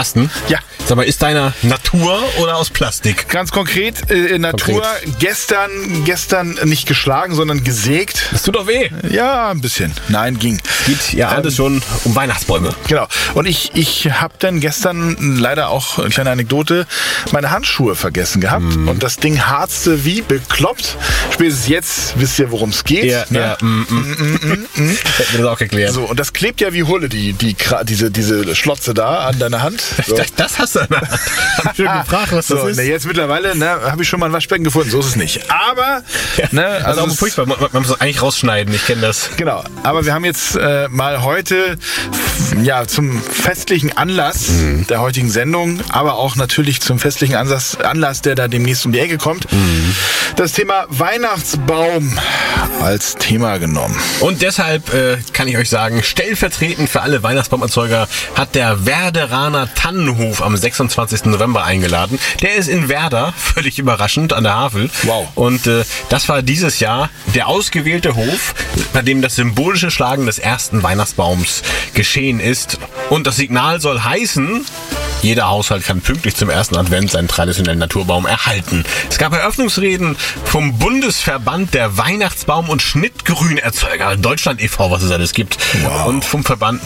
Carsten? Ja. Sag mal, ist deiner Natur oder aus Plastik? Ganz konkret, äh, Natur, Konkret. gestern, gestern nicht geschlagen, sondern gesägt. Das tut doch weh. Ja, ein bisschen. Nein, ging. Geht ja alles schon um Weihnachtsbäume. Genau. Und ich, ich habe dann gestern leider auch, eine kleine Anekdote, meine Handschuhe vergessen gehabt. Mhm. Und das Ding harzte wie bekloppt. Spätestens jetzt wisst ihr, worum es geht. Ja, ne? ja. Mm, mm. Hätten wir das auch erklärt. So, und das klebt ja wie Hulle, die, die, diese, diese Schlotze da an deiner Hand. So. Das, das hast du. Hab schon gefragt, was das so, ist. Ne, jetzt mittlerweile ne, habe ich schon mal ein Waschbecken gefunden. So ist es nicht. Aber, ne, Also, also furchtbar. Man, man muss es eigentlich rausschneiden. Ich kenne das. Genau, aber wir haben jetzt äh, mal heute ja zum festlichen Anlass Mhm. der heutigen Sendung, aber auch natürlich zum festlichen Anlass, Anlass, der da demnächst um die Ecke kommt, Mhm. das Thema Weihnachtsbaum als Thema genommen. Und deshalb äh, kann ich euch sagen, stellvertretend für alle Weihnachtsbaumerzeuger hat der Werderaner Tannenhof am 26. November eingeladen. Der ist in Werder, völlig überraschend, an der Havel. Wow. Und äh, das war dieses Jahr der ausgewählte Hof, bei dem das symbolische Schlagen des ersten Weihnachtsbaums geschehen ist. Und das Signal soll heißen, jeder Haushalt kann pünktlich zum ersten Advent seinen traditionellen Naturbaum erhalten. Es gab Eröffnungsreden vom Bundesverband der Weihnachtsbaum- und Schnittgrünerzeuger Deutschland e.V., was es alles gibt. Und vom Verband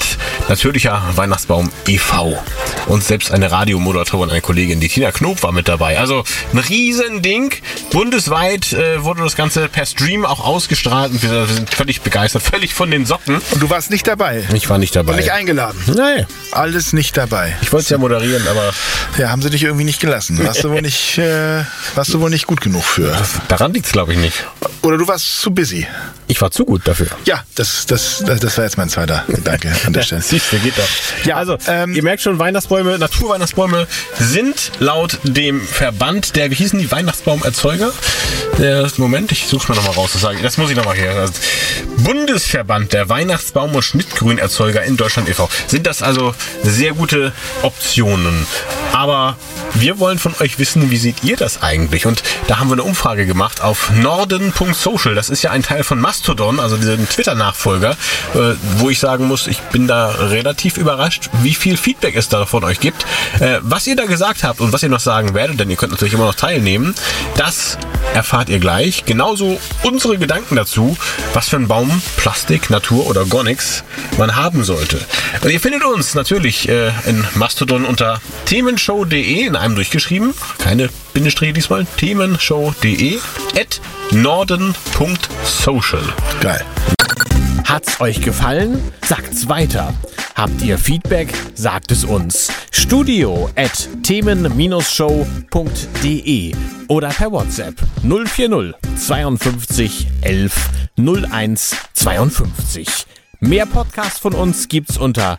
Natürlicher Weihnachtsbaum e.V. Und selbst eine Radiomoderatorin, eine Kollegin, die Tina Knob, war mit dabei. Also ein Riesending. Bundesweit äh, wurde das Ganze per Stream auch ausgestrahlt und wir, sind völlig begeistert, völlig von den Socken. Und du warst nicht dabei. Ich war nicht dabei. Nicht eingeladen. Nein, Alles nicht dabei. ich wollte es ja moderieren, aber Ja, haben sie dich irgendwie nicht gelassen. Warst du wohl nicht, äh, warst du wohl nicht gut genug für. daran liegt es, glaube ich, nicht. Oder du warst zu busy. Ich war zu gut dafür. Ja, das, das, das, das war jetzt mein zweiter Gedanke an der Stelle. Siehst du, geht doch. Ja, also, ähm, ihr merkt schon, Weihnachtsbäume, Naturweihnachtsbäume sind laut dem Verband der, wie hießen die Weihnachtsbaumerzeuger? Der, Moment, ich suche mal nochmal raus. Das, sage das muss ich nochmal hier. Also, Bundesverband der Weihnachtsbaum- und Schnittgrünerzeuger in Deutschland e.V. Sind das also sehr gute Optionen. Aber wir wollen von euch wissen, wie seht ihr das eigentlich? Und da haben wir eine Umfrage gemacht auf norden.social. Das ist ja ein Teil von Mastodon, also diesem Twitter-Nachfolger, äh, wo ich sagen muss, ich bin da relativ überrascht, wie viel Feedback es da von euch gibt. Äh, was ihr da gesagt habt und was ihr noch sagen werdet, denn ihr könnt natürlich immer noch teilnehmen, das erfahrt ihr gleich. Genauso unsere Gedanken dazu, was für ein Baum, Plastik, Natur oder nichts man haben sollte. Und ihr findet uns natürlich äh, in Mastodon unter themenshow.de in einem durchgeschrieben, keine Bindestriche diesmal, themenshow.de at norden.social. Geil. Hat's euch gefallen? Sagt's weiter. Habt ihr Feedback? Sagt es uns. Studio at themen-show.de oder per WhatsApp 040 52 11 01 52. Mehr Podcasts von uns gibt's unter